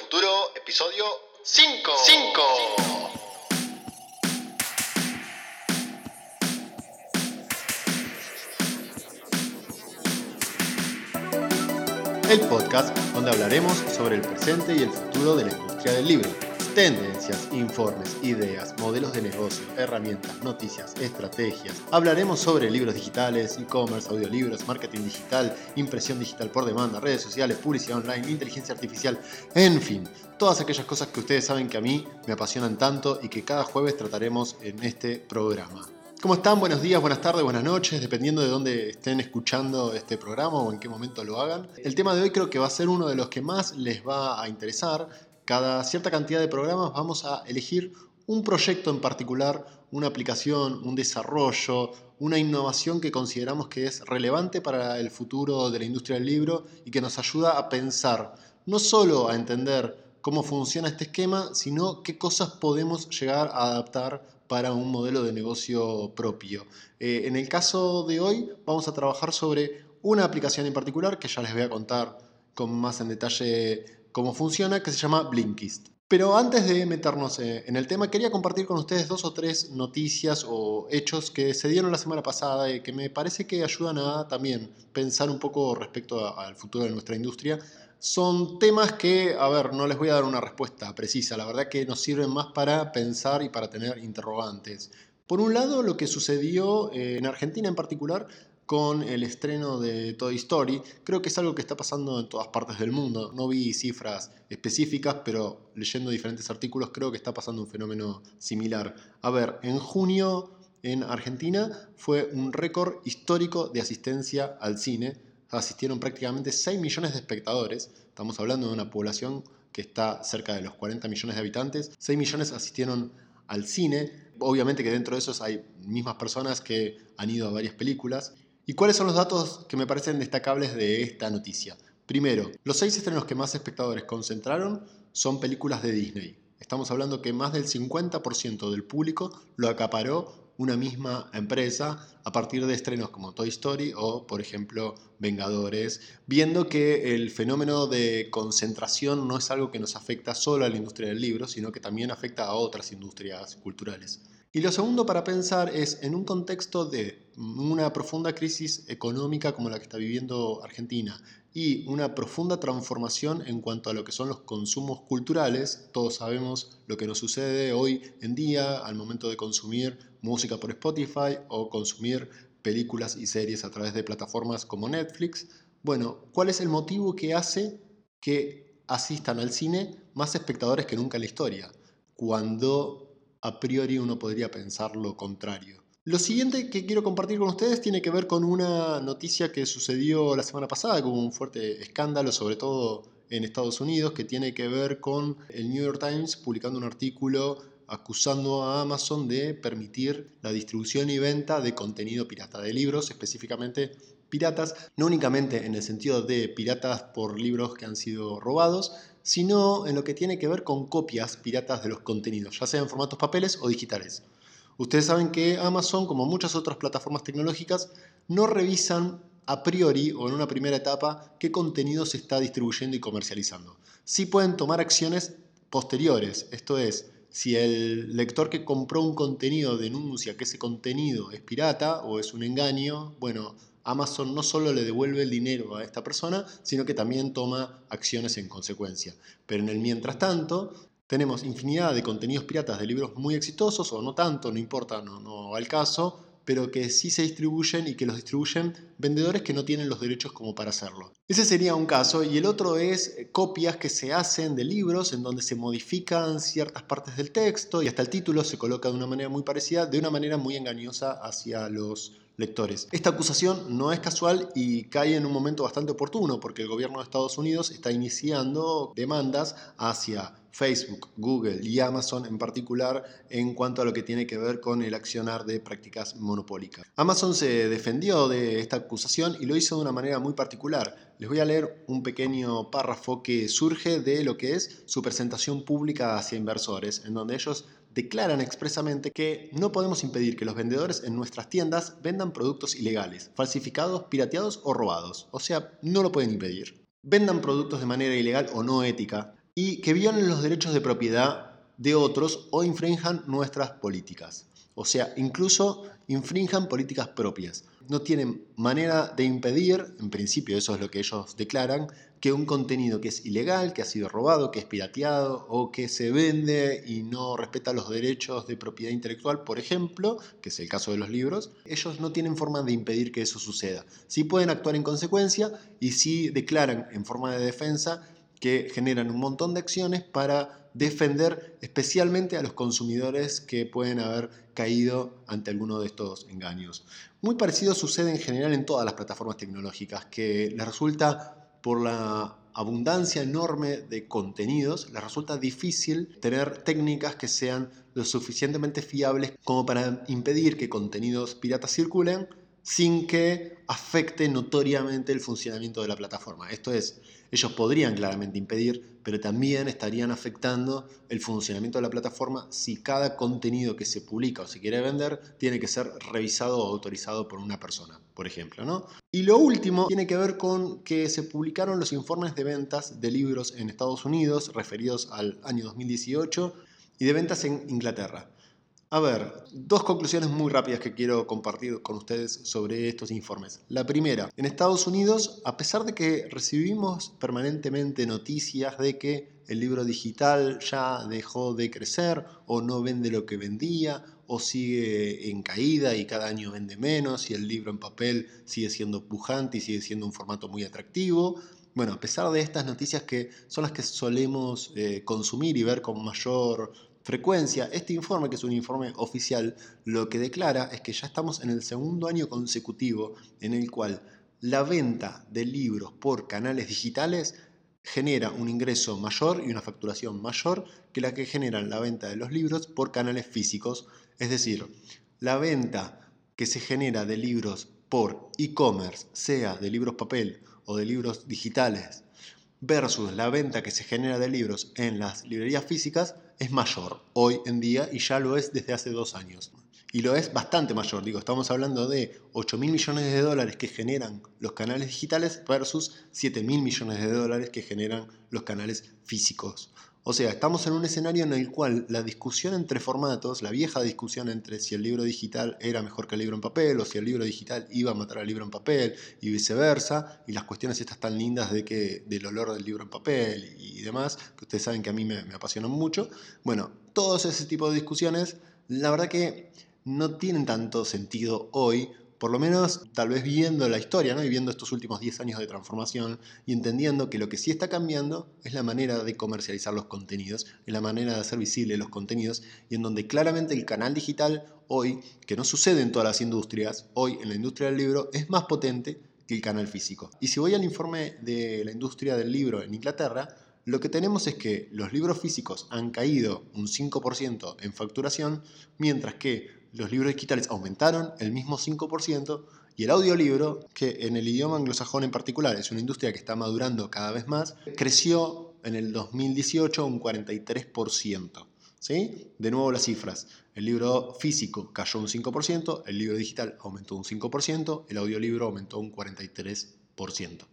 Futuro, episodio 5. 5. El podcast donde hablaremos sobre el presente y el futuro de la industria del libro Tendencias, informes, ideas, modelos de negocio, herramientas, noticias, estrategias. Hablaremos sobre libros digitales, e-commerce, audiolibros, marketing digital, impresión digital por demanda, redes sociales, publicidad online, inteligencia artificial, en fin, todas aquellas cosas que ustedes saben que a mí me apasionan tanto y que cada jueves trataremos en este programa. ¿Cómo están? Buenos días, buenas tardes, buenas noches, dependiendo de dónde estén escuchando este programa o en qué momento lo hagan. El tema de hoy creo que va a ser uno de los que más les va a interesar cada cierta cantidad de programas vamos a elegir un proyecto en particular, una aplicación, un desarrollo, una innovación que consideramos que es relevante para el futuro de la industria del libro y que nos ayuda a pensar, no solo a entender cómo funciona este esquema, sino qué cosas podemos llegar a adaptar para un modelo de negocio propio. Eh, en el caso de hoy vamos a trabajar sobre una aplicación en particular que ya les voy a contar con más en detalle cómo funciona, que se llama Blinkist. Pero antes de meternos eh, en el tema, quería compartir con ustedes dos o tres noticias o hechos que se dieron la semana pasada y que me parece que ayudan a también pensar un poco respecto al futuro de nuestra industria. Son temas que, a ver, no les voy a dar una respuesta precisa, la verdad que nos sirven más para pensar y para tener interrogantes. Por un lado, lo que sucedió eh, en Argentina en particular con el estreno de Toy Story. Creo que es algo que está pasando en todas partes del mundo. No vi cifras específicas, pero leyendo diferentes artículos creo que está pasando un fenómeno similar. A ver, en junio en Argentina fue un récord histórico de asistencia al cine. Asistieron prácticamente 6 millones de espectadores. Estamos hablando de una población que está cerca de los 40 millones de habitantes. 6 millones asistieron al cine. Obviamente que dentro de esos hay mismas personas que han ido a varias películas. ¿Y cuáles son los datos que me parecen destacables de esta noticia? Primero, los seis estrenos que más espectadores concentraron son películas de Disney. Estamos hablando que más del 50% del público lo acaparó una misma empresa a partir de estrenos como Toy Story o, por ejemplo, Vengadores, viendo que el fenómeno de concentración no es algo que nos afecta solo a la industria del libro, sino que también afecta a otras industrias culturales. Y lo segundo para pensar es en un contexto de una profunda crisis económica como la que está viviendo Argentina y una profunda transformación en cuanto a lo que son los consumos culturales. Todos sabemos lo que nos sucede hoy en día al momento de consumir música por Spotify o consumir películas y series a través de plataformas como Netflix. Bueno, ¿cuál es el motivo que hace que asistan al cine más espectadores que nunca en la historia? Cuando a priori uno podría pensar lo contrario. Lo siguiente que quiero compartir con ustedes tiene que ver con una noticia que sucedió la semana pasada, con un fuerte escándalo, sobre todo en Estados Unidos, que tiene que ver con el New York Times publicando un artículo acusando a Amazon de permitir la distribución y venta de contenido pirata, de libros específicamente piratas, no únicamente en el sentido de piratas por libros que han sido robados, sino en lo que tiene que ver con copias piratas de los contenidos, ya sea en formatos papeles o digitales. Ustedes saben que Amazon, como muchas otras plataformas tecnológicas, no revisan a priori o en una primera etapa qué contenido se está distribuyendo y comercializando. Sí pueden tomar acciones posteriores, esto es, si el lector que compró un contenido denuncia que ese contenido es pirata o es un engaño, bueno, Amazon no solo le devuelve el dinero a esta persona, sino que también toma acciones en consecuencia. Pero en el mientras tanto, tenemos infinidad de contenidos piratas de libros muy exitosos, o no tanto, no importa, no, va al caso, pero que sí se distribuyen y que los distribuyen vendedores que no tienen los derechos como para hacerlo. Ese sería un caso y el otro es copias que se hacen de libros en donde se modifican ciertas partes del texto y hasta el título se coloca de una manera muy parecida, de una manera muy engañosa hacia los Esta acusación no es casual y cae en un momento bastante oportuno porque el gobierno de Estados Unidos está iniciando demandas hacia Facebook, Google y Amazon en particular en cuanto a lo que tiene que ver con el accionar de prácticas monopólicas. Amazon se defendió de esta acusación y lo hizo de una manera muy particular. Les voy a leer un pequeño párrafo que surge de lo que es su presentación pública hacia inversores, en donde ellos declaran expresamente que no podemos impedir que los vendedores en nuestras tiendas vendan productos ilegales, falsificados, pirateados o robados. O sea, no lo pueden impedir. Vendan productos de manera ilegal o no ética, y que violen los derechos de propiedad de otros o infrinjan nuestras políticas. O sea, incluso infrinjan políticas propias. No tienen manera de impedir, en principio eso es lo que ellos declaran, que un contenido que es ilegal, que ha sido robado, que es pirateado o que se vende y no respeta los derechos de propiedad intelectual, por ejemplo, que es el caso de los libros, ellos no tienen forma de impedir que eso suceda. Sí pueden actuar en consecuencia y sí declaran en forma de defensa que generan un montón de acciones para defender especialmente a los consumidores que pueden haber caído ante alguno de estos engaños. Muy parecido sucede en general en todas las plataformas tecnológicas, que les resulta por la abundancia enorme de contenidos, les resulta difícil tener técnicas que sean lo suficientemente fiables como para impedir que contenidos piratas circulen sin que afecte notoriamente el funcionamiento de la plataforma. Esto es, ellos podrían claramente impedir, pero también estarían afectando el funcionamiento de la plataforma si cada contenido que se publica o se quiere vender tiene que ser revisado o autorizado por una persona, por ejemplo. ¿no? Y lo último tiene que ver con que se publicaron los informes de ventas de libros en Estados Unidos referidos al año 2018 y de ventas en Inglaterra. A ver, dos conclusiones muy rápidas que quiero compartir con ustedes sobre estos informes. La primera, en Estados Unidos, a pesar de que recibimos permanentemente noticias de que el libro digital ya dejó de crecer o no vende lo que vendía o sigue en caída y cada año vende menos y el libro en papel sigue siendo pujante y sigue siendo un formato muy atractivo, bueno, a pesar de estas noticias que son las que solemos eh, consumir y ver con mayor frecuencia, este informe, que es un informe oficial, lo que declara es que ya estamos en el segundo año consecutivo en el cual la venta de libros por canales digitales genera un ingreso mayor y una facturación mayor que la que generan la venta de los libros por canales físicos. Es decir, la venta que se genera de libros por e-commerce, sea de libros papel o de libros digitales, versus la venta que se genera de libros en las librerías físicas es mayor hoy en día y ya lo es desde hace dos años. Y lo es bastante mayor, digo, estamos hablando de 8 mil millones de dólares que generan los canales digitales versus 7 mil millones de dólares que generan los canales físicos. O sea, estamos en un escenario en el cual la discusión entre formatos, la vieja discusión entre si el libro digital era mejor que el libro en papel o si el libro digital iba a matar al libro en papel y viceversa, y las cuestiones estas tan lindas de que, del olor del libro en papel y demás, que ustedes saben que a mí me, me apasionan mucho. Bueno, todos ese tipo de discusiones, la verdad que no tienen tanto sentido hoy por lo menos tal vez viendo la historia ¿no? y viendo estos últimos 10 años de transformación y entendiendo que lo que sí está cambiando es la manera de comercializar los contenidos, es la manera de hacer visibles los contenidos y en donde claramente el canal digital hoy, que no sucede en todas las industrias, hoy en la industria del libro es más potente que el canal físico. Y si voy al informe de la industria del libro en Inglaterra, lo que tenemos es que los libros físicos han caído un 5% en facturación, mientras que los libros digitales aumentaron el mismo 5% y el audiolibro, que en el idioma anglosajón en particular es una industria que está madurando cada vez más, creció en el 2018 un 43%. ¿Sí? De nuevo las cifras. El libro físico cayó un 5%, el libro digital aumentó un 5%, el audiolibro aumentó un 43%.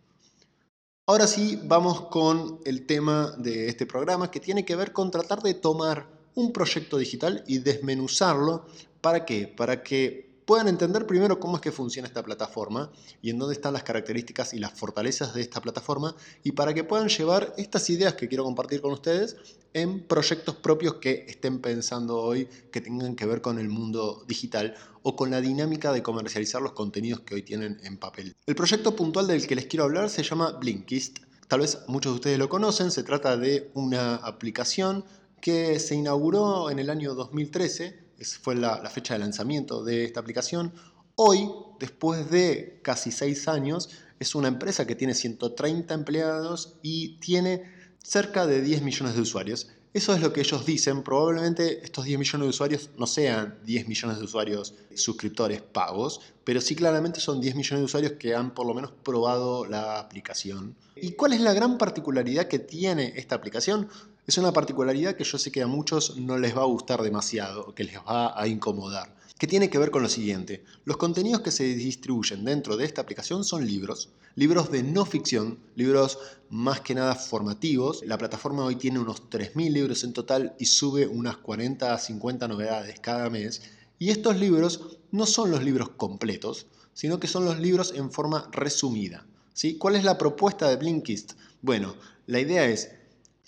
Ahora sí, vamos con el tema de este programa que tiene que ver con tratar de tomar un proyecto digital y desmenuzarlo ¿Para qué? Para que puedan entender primero cómo es que funciona esta plataforma y en dónde están las características y las fortalezas de esta plataforma y para que puedan llevar estas ideas que quiero compartir con ustedes en proyectos propios que estén pensando hoy que tengan que ver con el mundo digital o con la dinámica de comercializar los contenidos que hoy tienen en papel. El proyecto puntual del que les quiero hablar se llama Blinkist. Tal vez muchos de ustedes lo conocen, se trata de una aplicación que se inauguró en el año 2013 fue la, fecha de lanzamiento de esta aplicación. Hoy, después de casi seis años, es una empresa que tiene 130 empleados y tiene cerca de 10 millones de usuarios. Eso es lo que ellos dicen. Probablemente estos 10 millones de usuarios no sean 10 millones de usuarios suscriptores pagos, pero sí claramente son 10 millones de usuarios que han por lo menos probado la aplicación. ¿Y cuál es la gran particularidad que tiene esta aplicación? Es una particularidad que yo sé que a muchos no les va a gustar demasiado, que les va a incomodar que tiene que ver con lo siguiente. Los contenidos que se distribuyen dentro de esta aplicación son libros, libros de no ficción, libros más que nada formativos. La plataforma hoy tiene unos 3.000 libros en total y sube unas 40 a 50 novedades cada mes. Y estos libros no son los libros completos, sino que son los libros en forma resumida. ¿sí? ¿Cuál es la propuesta de Blinkist? Bueno, la idea es,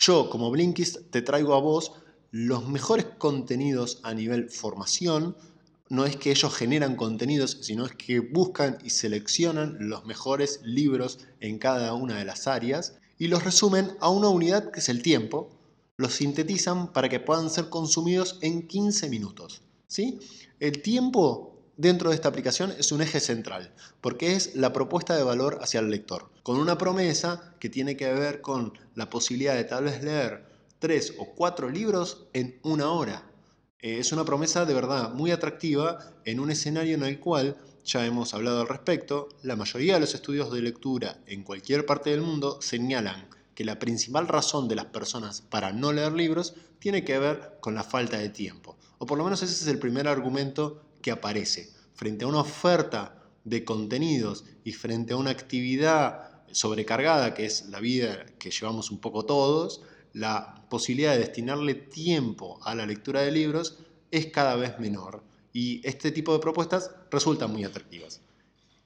yo como Blinkist te traigo a vos los mejores contenidos a nivel formación, no es que ellos generan contenidos, sino es que buscan y seleccionan los mejores libros en cada una de las áreas y los resumen a una unidad que es el tiempo, los sintetizan para que puedan ser consumidos en 15 minutos. ¿sí? El tiempo dentro de esta aplicación es un eje central, porque es la propuesta de valor hacia el lector, con una promesa que tiene que ver con la posibilidad de tal vez leer tres o cuatro libros en una hora eh, es una promesa de verdad muy atractiva en un escenario en el cual, ya hemos hablado al respecto, la mayoría de los estudios de lectura en cualquier parte del mundo señalan que la principal razón de las personas para no leer libros tiene que ver con la falta de tiempo. O por lo menos ese es el primer argumento que aparece. Frente a una oferta de contenidos y frente a una actividad sobrecargada que es la vida que llevamos un poco todos, la posibilidad de destinarle tiempo a la lectura de libros es cada vez menor y este tipo de propuestas resultan muy atractivas.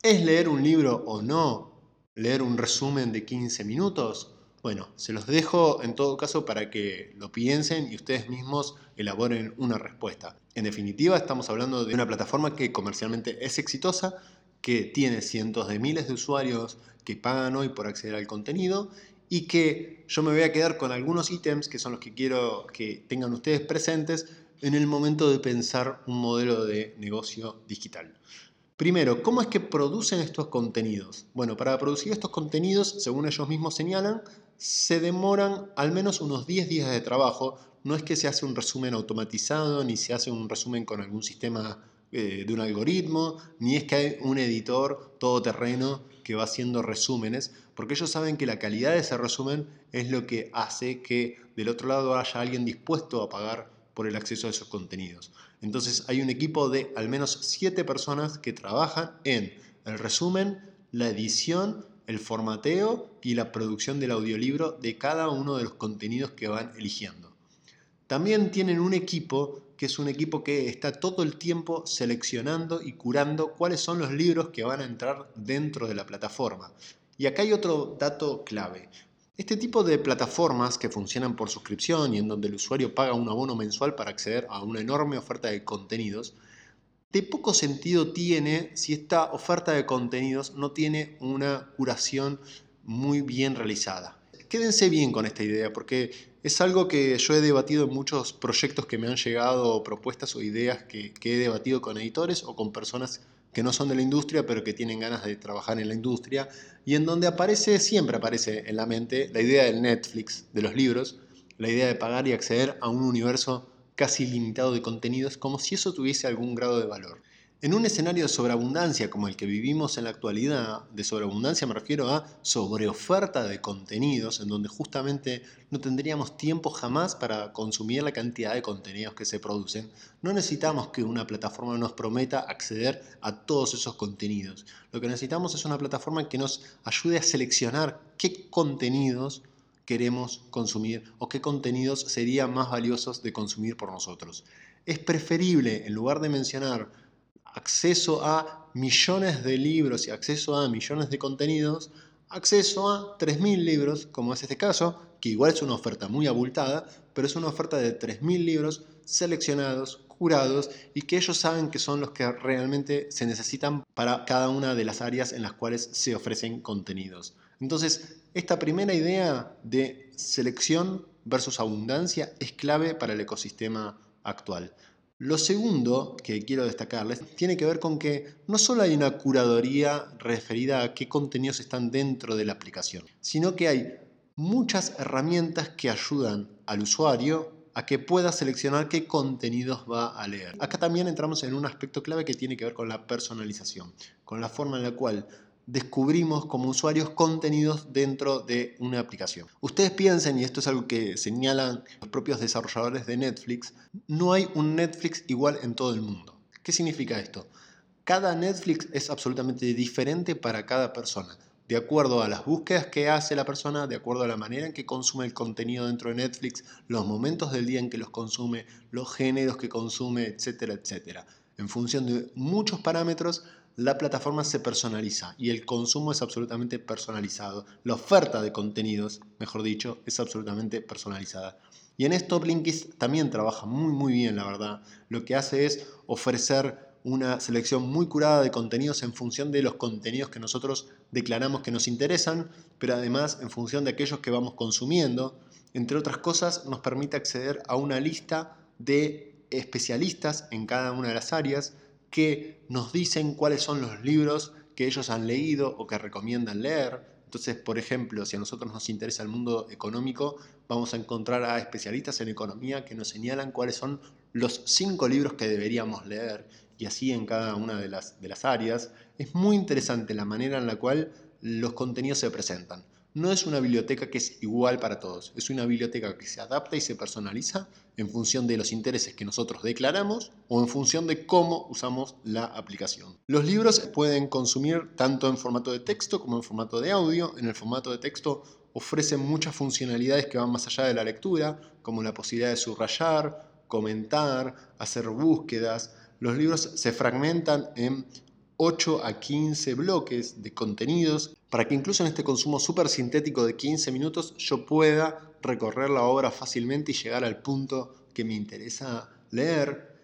¿Es leer un libro o no? ¿Leer un resumen de 15 minutos? Bueno, se los dejo en todo caso para que lo piensen y ustedes mismos elaboren una respuesta. En definitiva, estamos hablando de una plataforma que comercialmente es exitosa, que tiene cientos de miles de usuarios que pagan hoy por acceder al contenido y que yo me voy a quedar con algunos ítems que son los que quiero que tengan ustedes presentes en el momento de pensar un modelo de negocio digital. Primero, ¿cómo es que producen estos contenidos? Bueno, para producir estos contenidos, según ellos mismos señalan, se demoran al menos unos 10 días de trabajo. No es que se hace un resumen automatizado, ni se hace un resumen con algún sistema eh, de un algoritmo, ni es que hay un editor todoterreno que va haciendo resúmenes, porque ellos saben que la calidad de ese resumen es lo que hace que del otro lado haya alguien dispuesto a pagar por el acceso a esos contenidos. Entonces hay un equipo de al menos siete personas que trabajan en el resumen, la edición, el formateo y la producción del audiolibro de cada uno de los contenidos que van eligiendo. También tienen un equipo que es un equipo que está todo el tiempo seleccionando y curando cuáles son los libros que van a entrar dentro de la plataforma. Y acá hay otro dato clave. Este tipo de plataformas que funcionan por suscripción y en donde el usuario paga un abono mensual para acceder a una enorme oferta de contenidos, de poco sentido tiene si esta oferta de contenidos no tiene una curación muy bien realizada. Quédense bien con esta idea porque es algo que yo he debatido en muchos proyectos que me han llegado, propuestas o ideas que, he debatido con editores o con personas que no son de la industria, pero que tienen ganas de trabajar en la industria, y en donde aparece, siempre aparece en la mente, la idea del Netflix, de los libros, la idea de pagar y acceder a un universo casi ilimitado de contenidos, como si eso tuviese algún grado de valor. En un escenario de sobreabundancia como el que vivimos en la actualidad, de sobreabundancia me refiero a sobreoferta de contenidos, en donde justamente no tendríamos tiempo jamás para consumir la cantidad de contenidos que se producen, no necesitamos que una plataforma nos prometa acceder a todos esos contenidos. Lo que necesitamos es una plataforma que nos ayude a seleccionar qué contenidos queremos consumir o qué contenidos serían más valiosos de consumir por nosotros. Es preferible, en lugar de mencionar acceso a millones de libros y acceso a millones de contenidos, acceso a 3.000 libros, como es este caso, que igual es una oferta muy abultada, pero es una oferta de 3.000 libros seleccionados, curados y que ellos saben que son los que realmente se necesitan para cada una de las áreas en las cuales se ofrecen contenidos. Entonces, esta primera idea de selección versus abundancia es clave para el ecosistema actual. Lo segundo que quiero destacarles tiene que ver con que no solo hay una curaduría referida a qué contenidos están dentro de la aplicación, sino que hay muchas herramientas que ayudan al usuario a que pueda seleccionar qué contenidos va a leer. Acá también entramos en un aspecto clave que tiene que ver con la personalización, con la forma en la cual descubrimos como usuarios contenidos dentro de una aplicación. Ustedes piensen, y esto es algo que señalan los propios desarrolladores de Netflix, no hay un Netflix igual en todo el mundo. ¿Qué significa esto? Cada Netflix es absolutamente diferente para cada persona, de acuerdo a las búsquedas que hace la persona, de acuerdo a la manera en que consume el contenido dentro de Netflix, los momentos del día en que los consume, los géneros que consume, etcétera, etcétera. En función de muchos parámetros, la plataforma se personaliza y el consumo es absolutamente personalizado. La oferta de contenidos, mejor dicho, es absolutamente personalizada. Y en esto Blinkist también trabaja muy muy bien, la verdad. Lo que hace es ofrecer una selección muy curada de contenidos en función de los contenidos que nosotros declaramos que nos interesan, pero además en función de aquellos que vamos consumiendo. Entre otras cosas, nos permite acceder a una lista de especialistas en cada una de las áreas que nos dicen cuáles son los libros que ellos han leído o que recomiendan leer. Entonces, por ejemplo, si a nosotros nos interesa el mundo económico, vamos a encontrar a especialistas en economía que nos señalan cuáles son los cinco libros que deberíamos leer y así en cada una de las, de las áreas. Es muy interesante la manera en la cual los contenidos se presentan no es una biblioteca que es igual para todos, es una biblioteca que se adapta y se personaliza en función de los intereses que nosotros declaramos o en función de cómo usamos la aplicación. Los libros pueden consumir tanto en formato de texto como en formato de audio. En el formato de texto ofrecen muchas funcionalidades que van más allá de la lectura, como la posibilidad de subrayar, comentar, hacer búsquedas. Los libros se fragmentan en 8 a 15 bloques de contenidos para que incluso en este consumo súper sintético de 15 minutos yo pueda recorrer la obra fácilmente y llegar al punto que me interesa leer.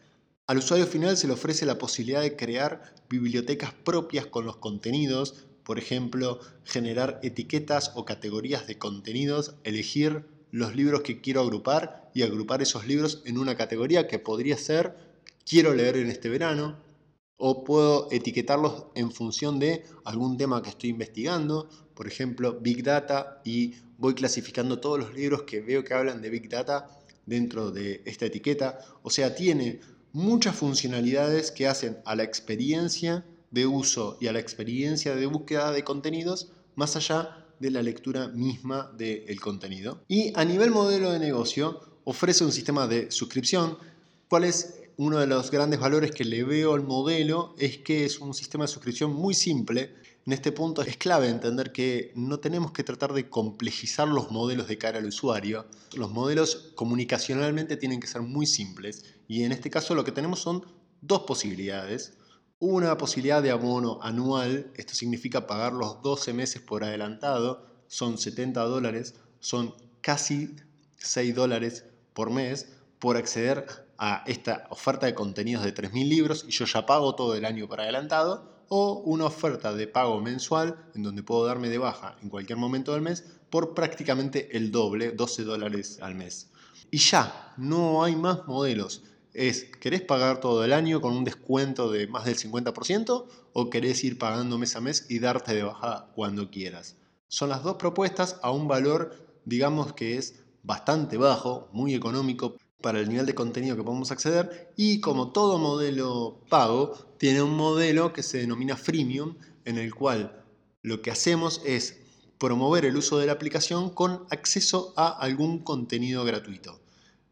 Al usuario final se le ofrece la posibilidad de crear bibliotecas propias con los contenidos, por ejemplo, generar etiquetas o categorías de contenidos, elegir los libros que quiero agrupar y agrupar esos libros en una categoría que podría ser quiero leer en este verano, o puedo etiquetarlos en función de algún tema que estoy investigando, por ejemplo, Big Data, y voy clasificando todos los libros que veo que hablan de Big Data dentro de esta etiqueta. O sea, tiene muchas funcionalidades que hacen a la experiencia de uso y a la experiencia de búsqueda de contenidos más allá de la lectura misma del contenido. Y a nivel modelo de negocio, ofrece un sistema de suscripción. ¿Cuál es uno de los grandes valores que le veo al modelo es que es un sistema de suscripción muy simple. En este punto es clave entender que no tenemos que tratar de complejizar los modelos de cara al usuario. Los modelos comunicacionalmente tienen que ser muy simples y en este caso lo que tenemos son dos posibilidades. Una posibilidad de abono anual, esto significa pagar los 12 meses por adelantado, son 70 dólares, son casi 6 dólares por mes por acceder a esta oferta de contenidos de 3.000 libros y yo ya pago todo el año por adelantado, o una oferta de pago mensual en donde puedo darme de baja en cualquier momento del mes por prácticamente el doble, 12 dólares al mes. Y ya, no hay más modelos. Es, ¿querés pagar todo el año con un descuento de más del 50% o querés ir pagando mes a mes y darte de baja cuando quieras? Son las dos propuestas a un valor, digamos que es bastante bajo, muy económico para el nivel de contenido que podemos acceder y como todo modelo pago, tiene un modelo que se denomina freemium en el cual lo que hacemos es promover el uso de la aplicación con acceso a algún contenido gratuito.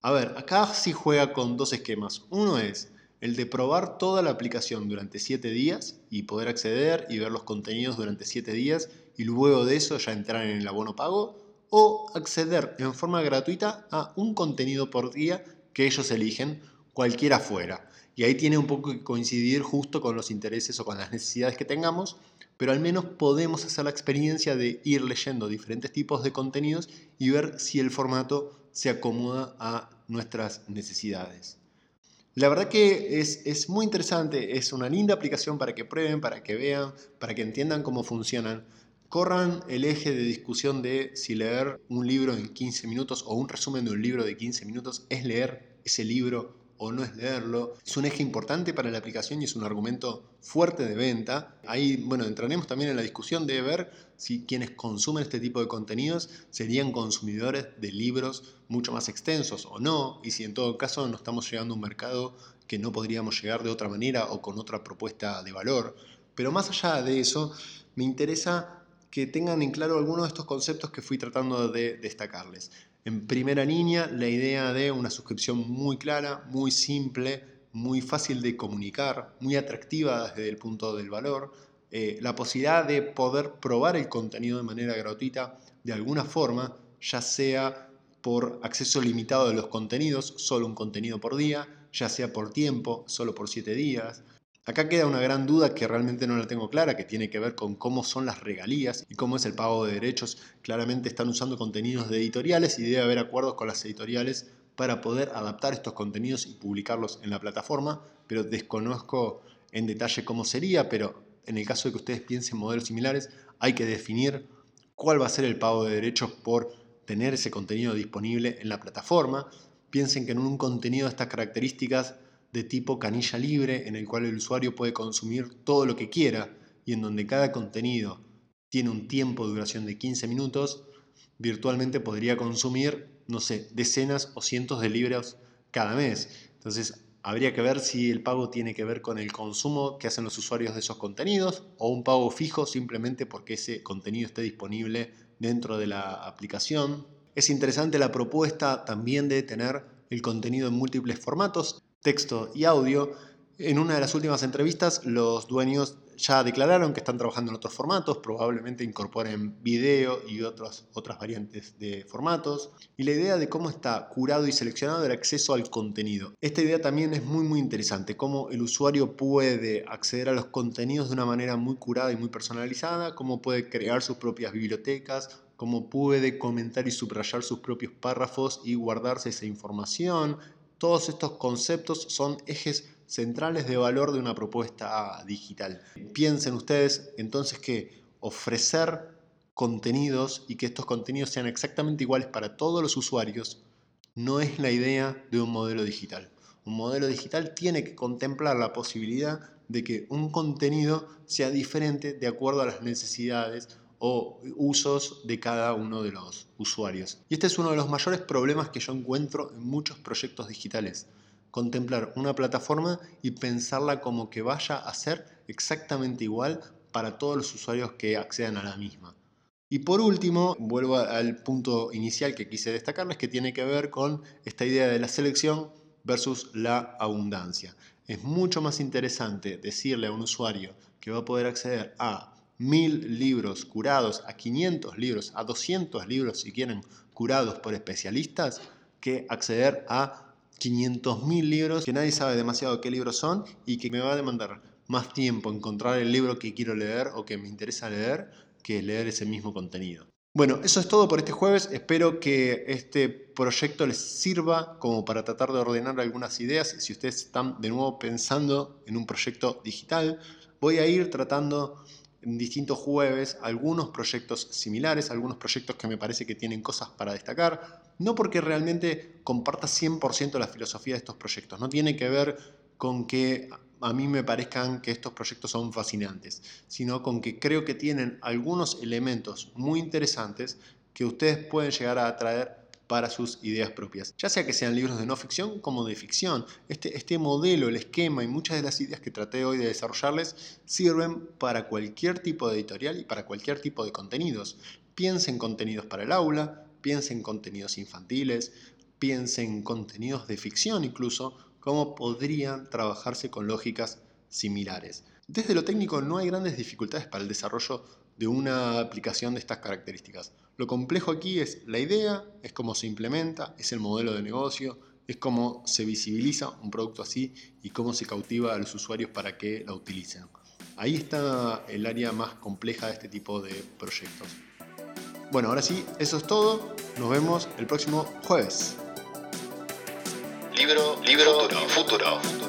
A ver, acá sí juega con dos esquemas. Uno es el de probar toda la aplicación durante 7 días y poder acceder y ver los contenidos durante 7 días y luego de eso ya entrar en el abono pago o acceder en forma gratuita a un contenido por día que ellos eligen, cualquiera fuera. Y ahí tiene un poco que coincidir justo con los intereses o con las necesidades que tengamos, pero al menos podemos hacer la experiencia de ir leyendo diferentes tipos de contenidos y ver si el formato se acomoda a nuestras necesidades. La verdad que es, es, muy interesante, es una linda aplicación para que prueben, para que vean, para que entiendan cómo funcionan corran el eje de discusión de si leer un libro en 15 minutos o un resumen de un libro de 15 minutos es leer ese libro o no es leerlo. Es un eje importante para la aplicación y es un argumento fuerte de venta. Ahí, bueno, entraremos también en la discusión de ver si quienes consumen este tipo de contenidos serían consumidores de libros mucho más extensos o no, y si en todo caso no estamos llegando a un mercado que no podríamos llegar de otra manera o con otra propuesta de valor. Pero más allá de eso, me interesa que tengan en claro algunos de estos conceptos que fui tratando de destacarles. En primera línea, la idea de una suscripción muy clara, muy simple, muy fácil de comunicar, muy atractiva desde el punto del valor, eh, la posibilidad de poder probar el contenido de manera gratuita de alguna forma, ya sea por acceso limitado de los contenidos, solo un contenido por día, ya sea por tiempo, solo por 7 días. Acá queda una gran duda que realmente no la tengo clara, que tiene que ver con cómo son las regalías y cómo es el pago de derechos. Claramente están usando contenidos de editoriales y debe haber acuerdos con las editoriales para poder adaptar estos contenidos y publicarlos en la plataforma, pero desconozco en detalle cómo sería, pero en el caso de que ustedes piensen modelos similares, hay que definir cuál va a ser el pago de derechos por tener ese contenido disponible en la plataforma. Piensen que en un contenido de estas características de tipo canilla libre, en el cual el usuario puede consumir todo lo que quiera y en donde cada contenido tiene un tiempo de duración de 15 minutos, virtualmente podría consumir, no sé, decenas o cientos de libros cada mes. Entonces, habría que ver si el pago tiene que ver con el consumo que hacen los usuarios de esos contenidos o un pago fijo simplemente porque ese contenido esté disponible dentro de la aplicación. Es interesante la propuesta también de tener el contenido en múltiples formatos, texto y audio. En una de las últimas entrevistas, los dueños ya declararon que están trabajando en otros formatos, probablemente incorporen video y otras variantes de formatos. Y la idea de cómo está curado y seleccionado el acceso al contenido. Esta idea también es muy muy interesante, cómo el usuario puede acceder a los contenidos de una manera muy curada y muy personalizada, cómo puede crear sus propias bibliotecas, cómo puede comentar y subrayar sus propios párrafos y guardarse esa información. Todos estos conceptos son ejes centrales de valor de una propuesta digital. Piensen ustedes entonces que ofrecer contenidos y que estos contenidos sean exactamente iguales para todos los usuarios no es la idea de un modelo digital. Un modelo digital tiene que contemplar la posibilidad de que un contenido sea diferente de acuerdo a las necesidades o usos de cada uno de los usuarios. Y este es uno de los mayores problemas que yo encuentro en muchos proyectos digitales contemplar una plataforma y pensarla como que vaya a ser exactamente igual para todos los usuarios que accedan a la misma. Y por último, vuelvo al punto inicial que quise destacarles, que tiene que ver con esta idea de la selección versus la abundancia. Es mucho más interesante decirle a un usuario que va a poder acceder a mil libros curados, a 500 libros, a 200 libros si quieren curados por especialistas, que acceder a 500.000 libros que nadie sabe demasiado qué libros son y que me va a demandar más tiempo encontrar el libro que quiero leer o que me interesa leer que leer ese mismo contenido. Bueno, eso es todo por este jueves. Espero que este proyecto les sirva como para tratar de ordenar algunas ideas. Si ustedes están de nuevo pensando en un proyecto digital, voy a ir tratando en distintos jueves algunos proyectos similares, algunos proyectos que me parece que tienen cosas para destacar, no porque realmente comparta 100% la filosofía de estos proyectos, no tiene que ver con que a mí me parezcan que estos proyectos son fascinantes, sino con que creo que tienen algunos elementos muy interesantes que ustedes pueden llegar a atraer para sus ideas propias, ya sea que sean libros de no ficción como de ficción. Este, este modelo, el esquema y muchas de las ideas que traté hoy de desarrollarles sirven para cualquier tipo de editorial y para cualquier tipo de contenidos. Piensen contenidos para el aula, piensen contenidos infantiles, piensen contenidos de ficción incluso, cómo podrían trabajarse con lógicas similares. Desde lo técnico no hay grandes dificultades para el desarrollo de una aplicación de estas características. Lo complejo aquí es la idea, es cómo se implementa, es el modelo de negocio, es cómo se visibiliza un producto así y cómo se cautiva a los usuarios para que la utilicen. Ahí está el área más compleja de este tipo de proyectos. Bueno, ahora sí, eso es todo. Nos vemos el próximo jueves. Libro, libro, futuro. futuro.